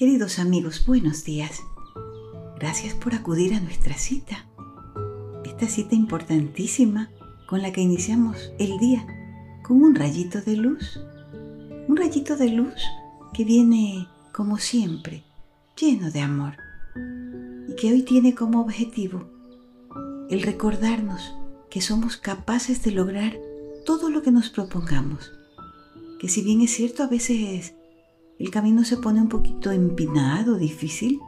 Queridos amigos, buenos días. Gracias por acudir a nuestra cita. Esta cita importantísima con la que iniciamos el día con un rayito de luz. Un rayito de luz que viene, como siempre, lleno de amor y que hoy tiene como objetivo el recordarnos que somos capaces de lograr todo lo que nos propongamos. Que si bien es cierto a veces el camino se pone un poquito empinado, difícil,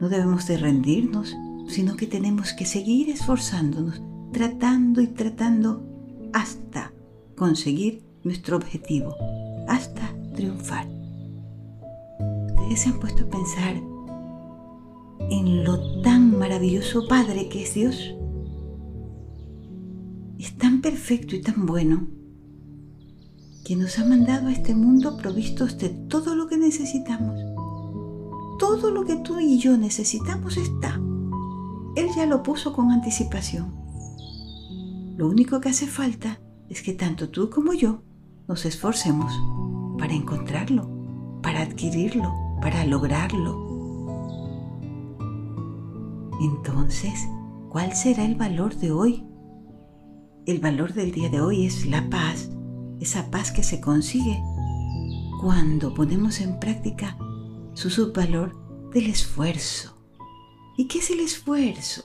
no debemos de rendirnos, sino que tenemos que seguir esforzándonos, tratando y tratando hasta conseguir nuestro objetivo, hasta triunfar. Ustedes se han puesto a pensar en lo tan maravilloso Padre que es Dios. Es tan perfecto y tan bueno que nos ha mandado a este mundo provistos de todo lo que necesitamos. Todo lo que tú y yo necesitamos está. Él ya lo puso con anticipación. Lo único que hace falta es que tanto tú como yo nos esforcemos para encontrarlo, para adquirirlo, para lograrlo. Entonces, ¿cuál será el valor de hoy? El valor del día de hoy es la paz, esa paz que se consigue cuando ponemos en práctica su subvalor del esfuerzo. ¿Y qué es el esfuerzo?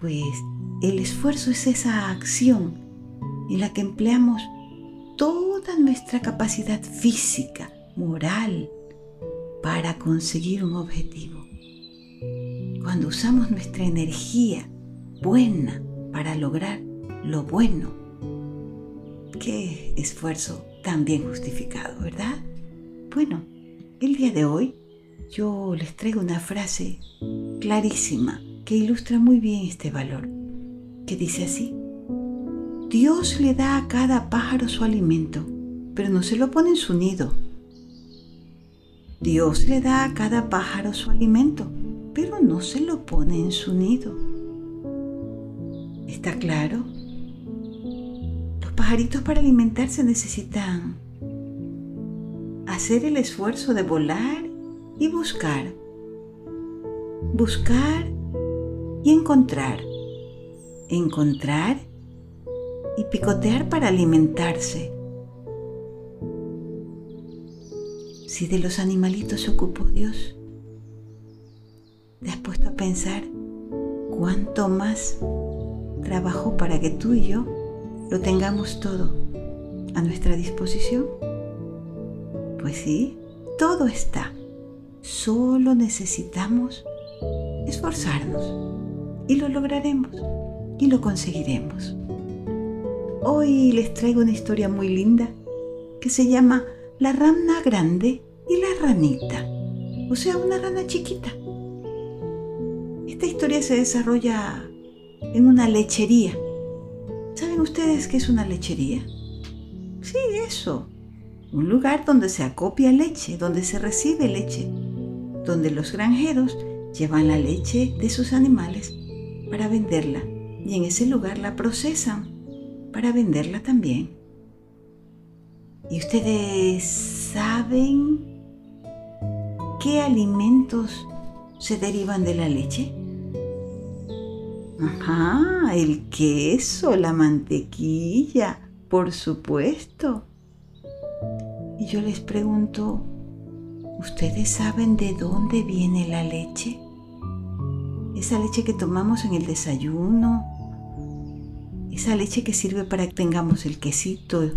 Pues el esfuerzo es esa acción en la que empleamos toda nuestra capacidad física, moral, para conseguir un objetivo. Cuando usamos nuestra energía buena para lograr lo bueno, Qué esfuerzo tan bien justificado, ¿verdad? Bueno, el día de hoy yo les traigo una frase clarísima que ilustra muy bien este valor, que dice así, Dios le da a cada pájaro su alimento, pero no se lo pone en su nido. Dios le da a cada pájaro su alimento, pero no se lo pone en su nido. ¿Está claro? Pajaritos para alimentarse necesitan hacer el esfuerzo de volar y buscar. Buscar y encontrar. Encontrar y picotear para alimentarse. Si de los animalitos se ocupó Dios, te has puesto a pensar cuánto más trabajó para que tú y yo lo tengamos todo a nuestra disposición? Pues sí, todo está. Solo necesitamos esforzarnos y lo lograremos y lo conseguiremos. Hoy les traigo una historia muy linda que se llama La rana grande y la ranita, o sea, una rana chiquita. Esta historia se desarrolla en una lechería ¿Saben ustedes qué es una lechería? Sí, eso. Un lugar donde se acopia leche, donde se recibe leche, donde los granjeros llevan la leche de sus animales para venderla y en ese lugar la procesan para venderla también. ¿Y ustedes saben qué alimentos se derivan de la leche? Ajá, el queso, la mantequilla, por supuesto. Y yo les pregunto, ¿ustedes saben de dónde viene la leche? Esa leche que tomamos en el desayuno, esa leche que sirve para que tengamos el quesito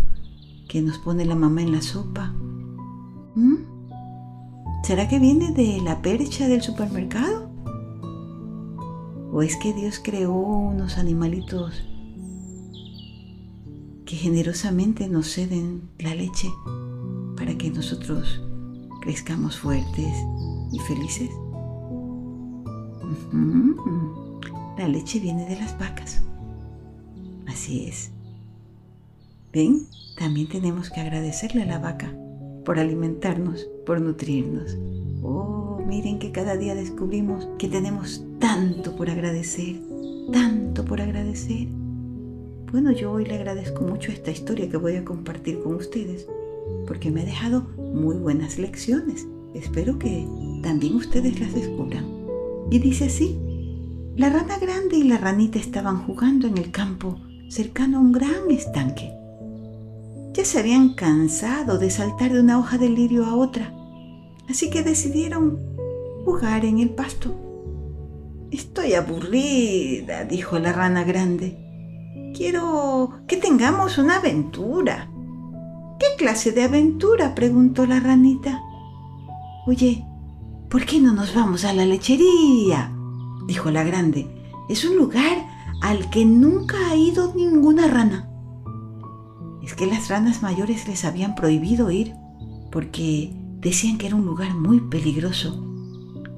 que nos pone la mamá en la sopa. ¿Mm? ¿Será que viene de la percha del supermercado? ¿O es que Dios creó unos animalitos que generosamente nos ceden la leche para que nosotros crezcamos fuertes y felices? La leche viene de las vacas. Así es. ¿Ven? También tenemos que agradecerle a la vaca por alimentarnos, por nutrirnos. Oh, miren que cada día descubrimos que tenemos tanto por agradecer, tanto por agradecer. Bueno, yo hoy le agradezco mucho esta historia que voy a compartir con ustedes, porque me ha dejado muy buenas lecciones Espero que también ustedes las descubran. Y dice así, la rana grande y la ranita estaban jugando en el campo cercano a un gran estanque. Ya se habían cansado de saltar de una hoja de lirio a otra, así que decidieron jugar en el pasto. Estoy aburrida, dijo la rana grande. Quiero que tengamos una aventura. ¿Qué clase de aventura? preguntó la ranita. Oye, ¿por qué no nos vamos a la lechería? dijo la grande. Es un lugar al que nunca ha ido ninguna rana. Es que las ranas mayores les habían prohibido ir porque decían que era un lugar muy peligroso.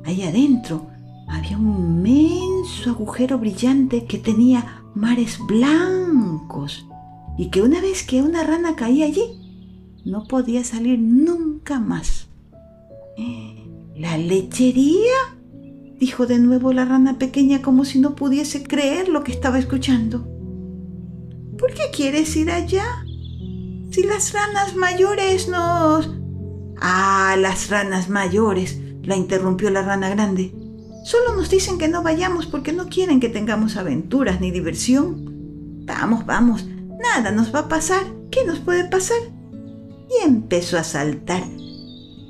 Allá adentro había un inmenso agujero brillante que tenía mares blancos y que una vez que una rana caía allí, no podía salir nunca más. ¿La lechería? dijo de nuevo la rana pequeña como si no pudiese creer lo que estaba escuchando. ¿Por qué quieres ir allá? Si las ranas mayores nos... Ah, las ranas mayores, la interrumpió la rana grande. Solo nos dicen que no vayamos porque no quieren que tengamos aventuras ni diversión. Vamos, vamos, nada nos va a pasar. ¿Qué nos puede pasar? Y empezó a saltar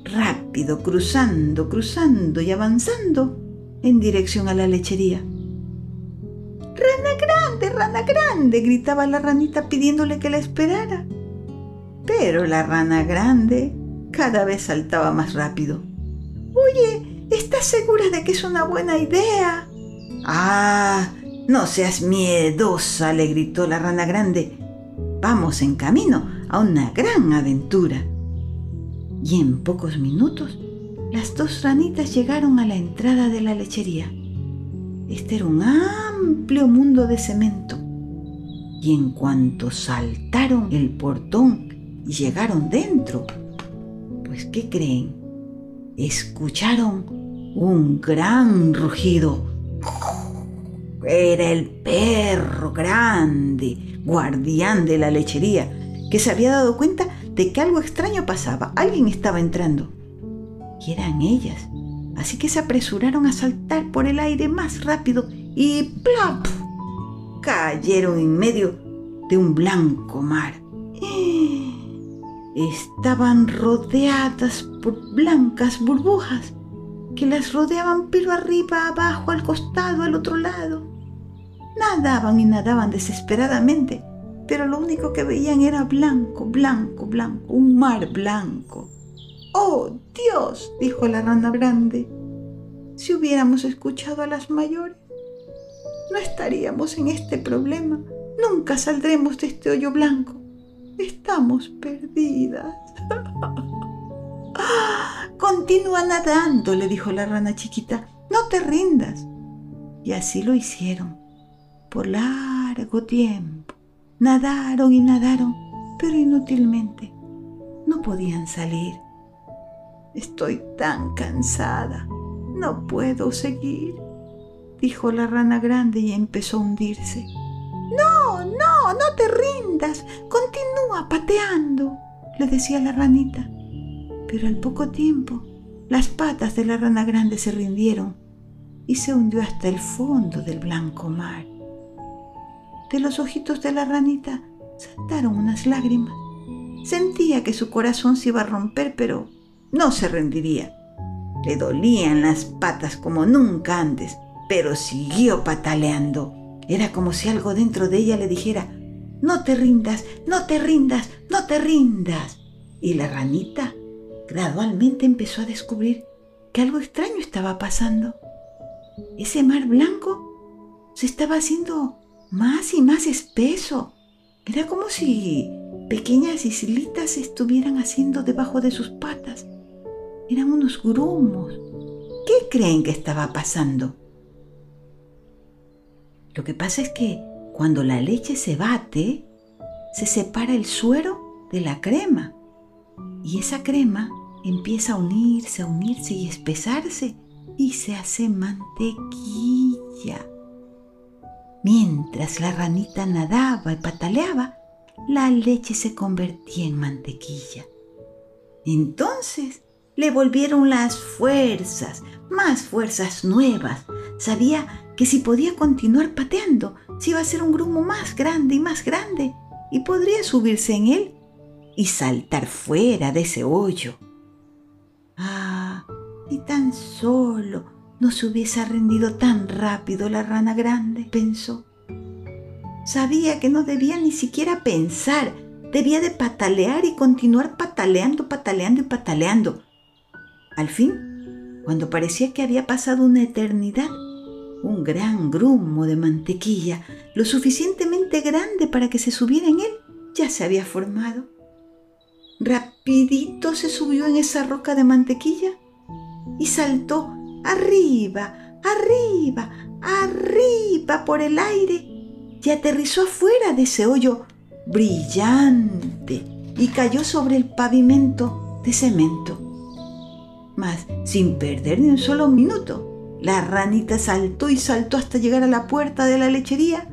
rápido, cruzando, cruzando y avanzando en dirección a la lechería. Rana grande, rana grande, gritaba la ranita pidiéndole que la esperara. Pero la rana grande cada vez saltaba más rápido. Oye, ¿Estás segura de que es una buena idea? Ah, no seas miedosa, le gritó la rana grande. Vamos en camino a una gran aventura. Y en pocos minutos, las dos ranitas llegaron a la entrada de la lechería. Este era un amplio mundo de cemento. Y en cuanto saltaron el portón y llegaron dentro, pues ¿qué creen? Escucharon un gran rugido. Era el perro grande, guardián de la lechería, que se había dado cuenta de que algo extraño pasaba. Alguien estaba entrando. Y eran ellas. Así que se apresuraron a saltar por el aire más rápido y ¡plop! cayeron en medio de un blanco mar. Estaban rodeadas por blancas burbujas que las rodeaban pero arriba, abajo, al costado, al otro lado. Nadaban y nadaban desesperadamente, pero lo único que veían era blanco, blanco, blanco, un mar blanco. ¡Oh, Dios! dijo la rana grande. Si hubiéramos escuchado a las mayores, no estaríamos en este problema. Nunca saldremos de este hoyo blanco. Estamos perdidas. Continúa nadando, le dijo la rana chiquita. No te rindas. Y así lo hicieron. Por largo tiempo. Nadaron y nadaron, pero inútilmente. No podían salir. Estoy tan cansada. No puedo seguir, dijo la rana grande y empezó a hundirse. No, no, no te rindas. Continúa pateando, le decía la ranita pero al poco tiempo las patas de la rana grande se rindieron y se hundió hasta el fondo del blanco mar. De los ojitos de la ranita saltaron unas lágrimas. Sentía que su corazón se iba a romper, pero no se rendiría. Le dolían las patas como nunca antes, pero siguió pataleando. Era como si algo dentro de ella le dijera, no te rindas, no te rindas, no te rindas. Y la ranita gradualmente empezó a descubrir que algo extraño estaba pasando. Ese mar blanco se estaba haciendo más y más espeso. Era como si pequeñas islitas se estuvieran haciendo debajo de sus patas. Eran unos grumos. ¿Qué creen que estaba pasando? Lo que pasa es que cuando la leche se bate, se separa el suero de la crema. Y esa crema empieza a unirse, a unirse y espesarse y se hace mantequilla. Mientras la ranita nadaba y pataleaba, la leche se convertía en mantequilla. Entonces le volvieron las fuerzas, más fuerzas nuevas. Sabía que si podía continuar pateando, se iba a ser un grumo más grande y más grande, y podría subirse en él y saltar fuera de ese hoyo. Ah, y tan solo no se hubiese rendido tan rápido la rana grande, pensó. Sabía que no debía ni siquiera pensar, debía de patalear y continuar pataleando, pataleando y pataleando. Al fin, cuando parecía que había pasado una eternidad, un gran grumo de mantequilla, lo suficientemente grande para que se subiera en él, ya se había formado. Rapidito se subió en esa roca de mantequilla y saltó arriba, arriba, arriba por el aire y aterrizó afuera de ese hoyo brillante y cayó sobre el pavimento de cemento. Mas, sin perder ni un solo minuto, la ranita saltó y saltó hasta llegar a la puerta de la lechería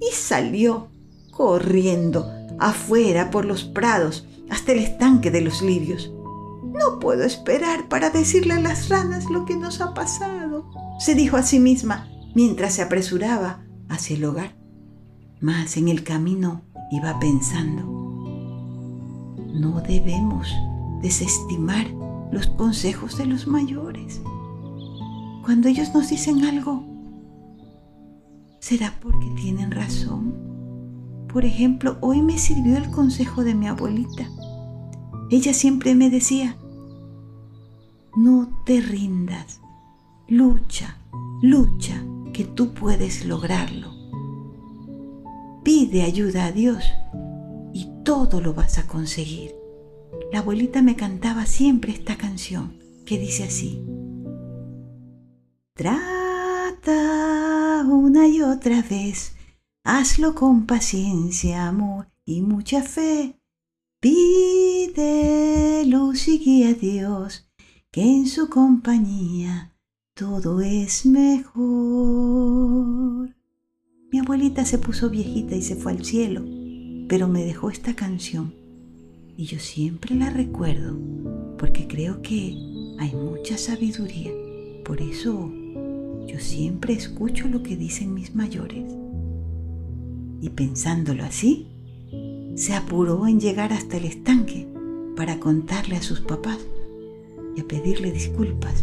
y salió corriendo afuera por los prados hasta el estanque de los lirios. No puedo esperar para decirle a las ranas lo que nos ha pasado, se dijo a sí misma mientras se apresuraba hacia el hogar. Mas en el camino iba pensando, no debemos desestimar los consejos de los mayores. Cuando ellos nos dicen algo, será porque tienen razón. Por ejemplo, hoy me sirvió el consejo de mi abuelita. Ella siempre me decía, no te rindas, lucha, lucha, que tú puedes lograrlo. Pide ayuda a Dios y todo lo vas a conseguir. La abuelita me cantaba siempre esta canción que dice así. Trata una y otra vez, hazlo con paciencia, amor y mucha fe. Pide luz y guía a Dios, que en su compañía todo es mejor. Mi abuelita se puso viejita y se fue al cielo, pero me dejó esta canción y yo siempre la recuerdo porque creo que hay mucha sabiduría. Por eso yo siempre escucho lo que dicen mis mayores. Y pensándolo así, se apuró en llegar hasta el estanque para contarle a sus papás y a pedirle disculpas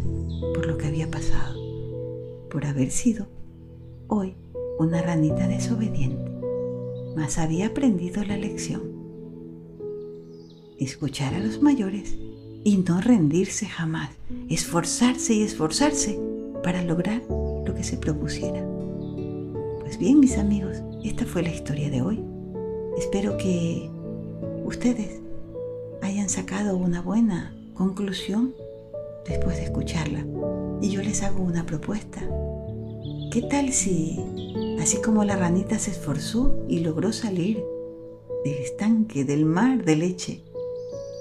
por lo que había pasado, por haber sido hoy una ranita desobediente, mas había aprendido la lección. Escuchar a los mayores y no rendirse jamás, esforzarse y esforzarse para lograr lo que se propusiera. Pues bien, mis amigos, esta fue la historia de hoy. Espero que ustedes hayan sacado una buena conclusión después de escucharla. Y yo les hago una propuesta. ¿Qué tal si Así como la ranita se esforzó y logró salir del estanque, del mar de leche,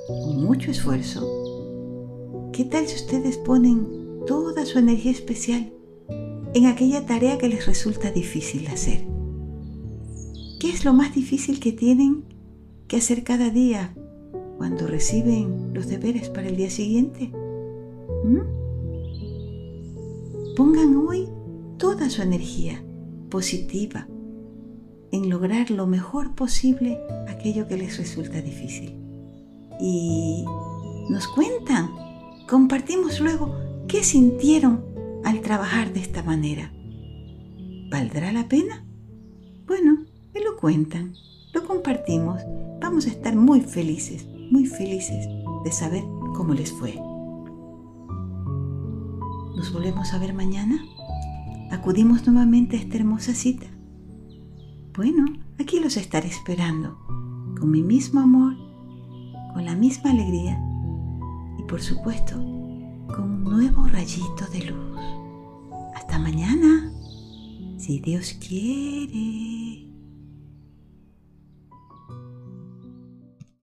con mucho esfuerzo, ¿qué tal si ustedes ponen toda su energía especial en aquella tarea que les resulta difícil hacer? ¿Qué es lo más difícil que tienen que hacer cada día cuando reciben los deberes para el día siguiente? ¿Mm? Pongan hoy toda su energía positiva en lograr lo mejor posible aquello que les resulta difícil. Y nos cuentan, compartimos luego qué sintieron al trabajar de esta manera. ¿Valdrá la pena? Bueno, cuentan, lo compartimos, vamos a estar muy felices, muy felices de saber cómo les fue. ¿Nos volvemos a ver mañana? acudimos nuevamente a esta hermosa cita. Bueno, aquí los estaré esperando, con mi mismo amor, con la misma alegría y por supuesto con un nuevo rayito de luz. Hasta mañana, si Dios quiere.